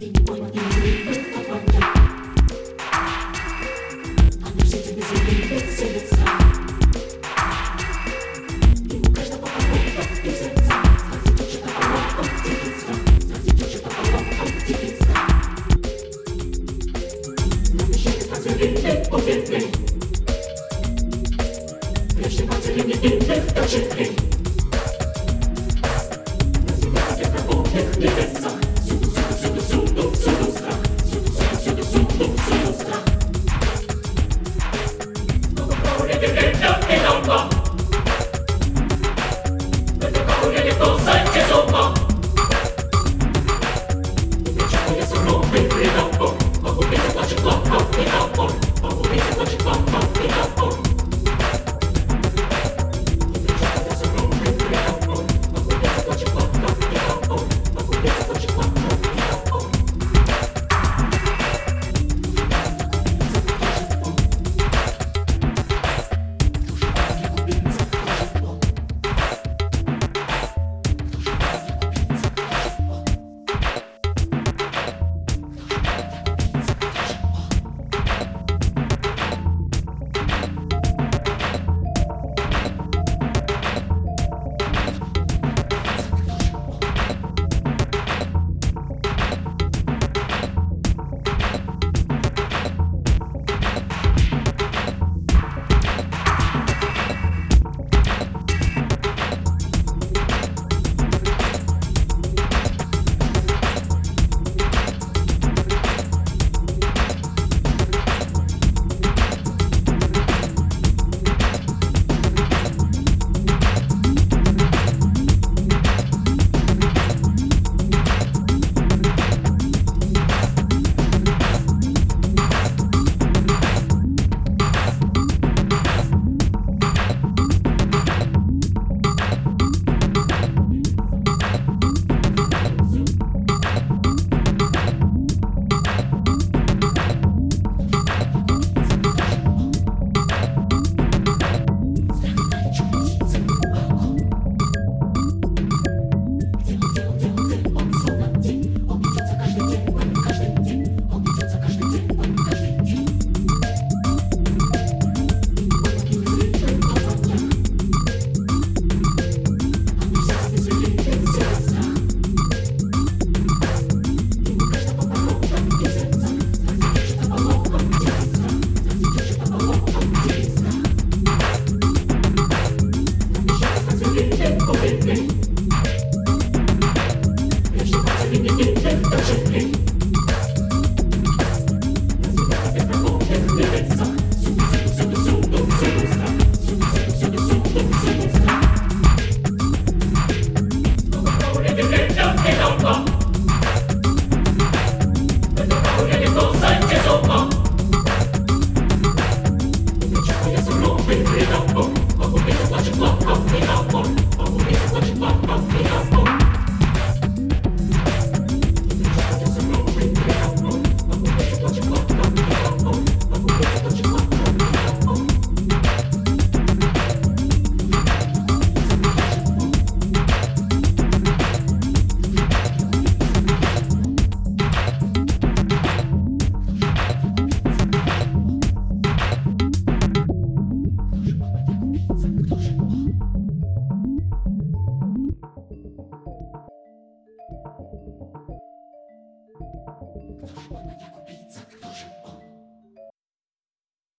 What you need.